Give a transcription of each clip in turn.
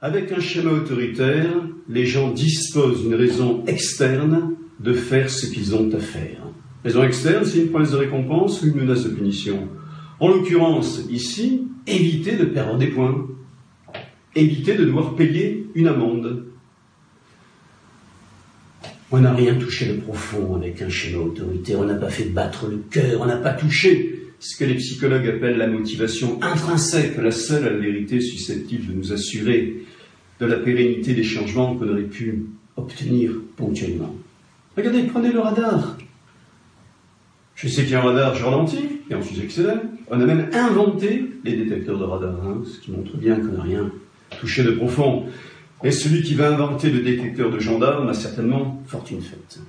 Avec un schéma autoritaire, les gens disposent d'une raison externe de faire ce qu'ils ont à faire. Raison externe, c'est une promesse de récompense ou une menace de punition. En l'occurrence, ici, éviter de perdre des points, éviter de devoir payer une amende. On n'a rien touché de profond avec un schéma autoritaire, on n'a pas fait battre le cœur, on n'a pas touché ce que les psychologues appellent la motivation intrinsèque, la seule à vérité susceptible de nous assurer de la pérennité des changements qu'on aurait pu obtenir ponctuellement. Regardez, prenez le radar. Je sais qu'il y a un radar, je ralentis, et ensuite excellent. On a même inventé les détecteurs de radar, hein, ce qui montre bien qu'on n'a rien touché de profond. Et celui qui va inventer le détecteur de gendarme a certainement fortune faite.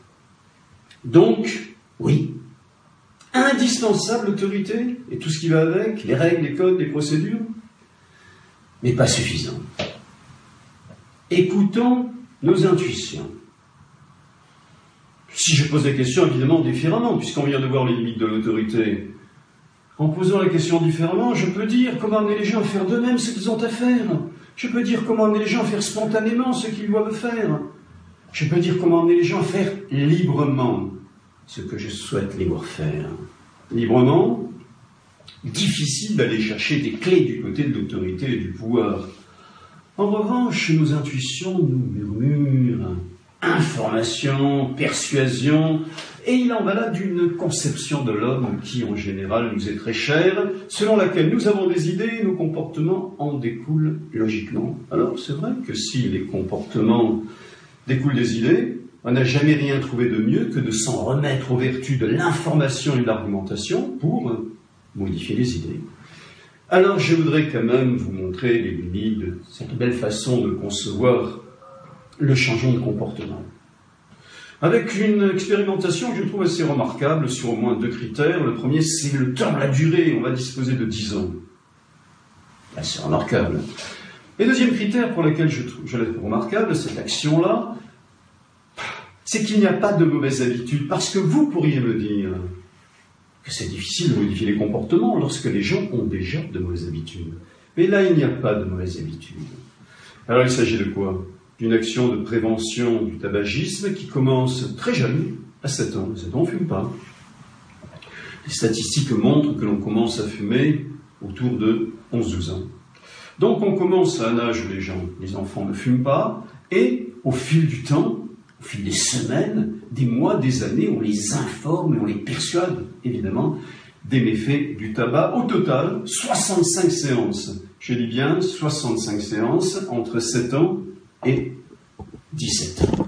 Donc, oui, indispensable autorité et tout ce qui va avec, les règles, les codes, les procédures, mais pas suffisant. Écoutons nos intuitions. Si je pose la question évidemment différemment, puisqu'on vient de voir les limites de l'autorité, en posant la question différemment, je peux dire comment amener les gens à faire d'eux-mêmes ce qu'ils ont à faire. Je peux dire comment amener les gens à faire spontanément ce qu'ils doivent faire. Je peux dire comment amener les gens à faire librement ce que je souhaite les voir faire. Librement, difficile d'aller chercher des clés du côté de l'autorité et du pouvoir. En revanche, nos intuitions nous murmurent information, persuasion, et il en va là d'une conception de l'homme qui, en général, nous est très chère, selon laquelle nous avons des idées et nos comportements en découlent logiquement. Alors, c'est vrai que si les comportements découlent des idées, on n'a jamais rien trouvé de mieux que de s'en remettre aux vertus de l'information et de l'argumentation pour modifier les idées. Alors je voudrais quand même vous montrer les limites de cette belle façon de concevoir le changement de comportement. Avec une expérimentation que je trouve assez remarquable sur au moins deux critères. Le premier, c'est le temps, la durée. On va disposer de 10 ans. C'est remarquable. Et deuxième critère pour lequel je, je la trouve remarquable, cette action-là, c'est qu'il n'y a pas de mauvaise habitude, parce que vous pourriez me dire que c'est difficile de modifier les comportements lorsque les gens ont déjà de mauvaises habitudes. Mais là, il n'y a pas de mauvaise habitude. Alors il s'agit de quoi? D'une action de prévention du tabagisme qui commence très jeune, à 7 ans. 7 ans, on ne fume pas. Les statistiques montrent que l'on commence à fumer autour de 11-12 ans. Donc on commence à un âge où les gens, les enfants ne fument pas, et au fil du temps, au fil des semaines, des mois, des années, on les informe et on les persuade, évidemment, des méfaits du tabac. Au total, 65 séances. Je dis bien 65 séances entre 7 ans et 17 ans.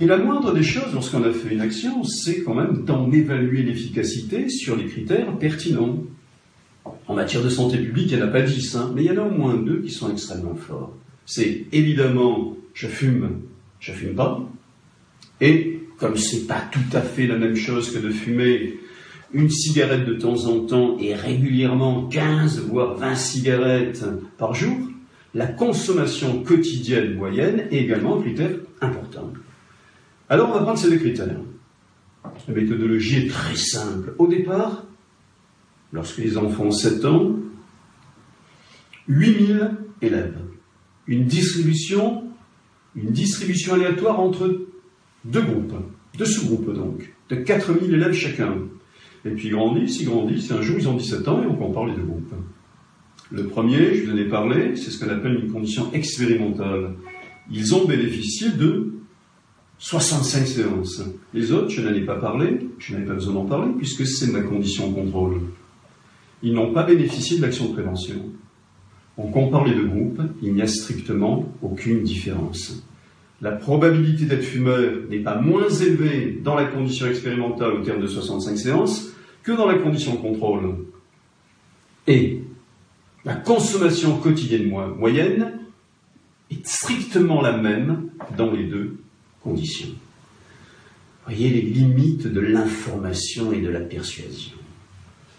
Et la moindre des choses lorsqu'on a fait une action, c'est quand même d'en évaluer l'efficacité sur les critères pertinents. En matière de santé publique, il n'y en a pas 10, hein, mais il y en a au moins deux qui sont extrêmement forts. C'est évidemment, je fume je fume pas. Et comme c'est pas tout à fait la même chose que de fumer une cigarette de temps en temps et régulièrement 15 voire 20 cigarettes par jour, la consommation quotidienne moyenne est également un critère important. Alors on va prendre ces deux critères. La méthodologie est très simple. Au départ, lorsque les enfants ont 7 ans, 8000 élèves. Une distribution une distribution aléatoire entre deux groupes, deux sous-groupes donc, de 4000 élèves chacun. Et puis ils grandissent, ils grandissent, un jour ils ont 17 ans et on compare les deux groupes. Le premier, je vous en ai parlé, c'est ce qu'on appelle une condition expérimentale. Ils ont bénéficié de 65 séances. Les autres, je n'en ai pas parlé, je n'avais pas besoin d'en parler, puisque c'est ma condition contrôle. Ils n'ont pas bénéficié de l'action de prévention on compare les deux groupes, il n'y a strictement aucune différence. La probabilité d'être fumeur n'est pas moins élevée dans la condition expérimentale au terme de 65 séances que dans la condition contrôle. Et la consommation quotidienne moyenne est strictement la même dans les deux conditions. Voyez les limites de l'information et de la persuasion.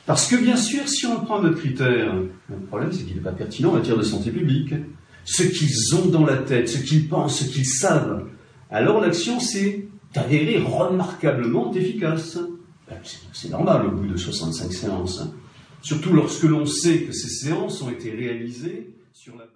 Parce que bien sûr, si on prend notre critère, le problème c'est qu'il n'est pas pertinent en matière de santé publique. Ce qu'ils ont dans la tête, ce qu'ils pensent, ce qu'ils savent, alors l'action s'est avérée remarquablement efficace. Ben, c'est normal au bout de 65 séances. Surtout lorsque l'on sait que ces séances ont été réalisées sur la base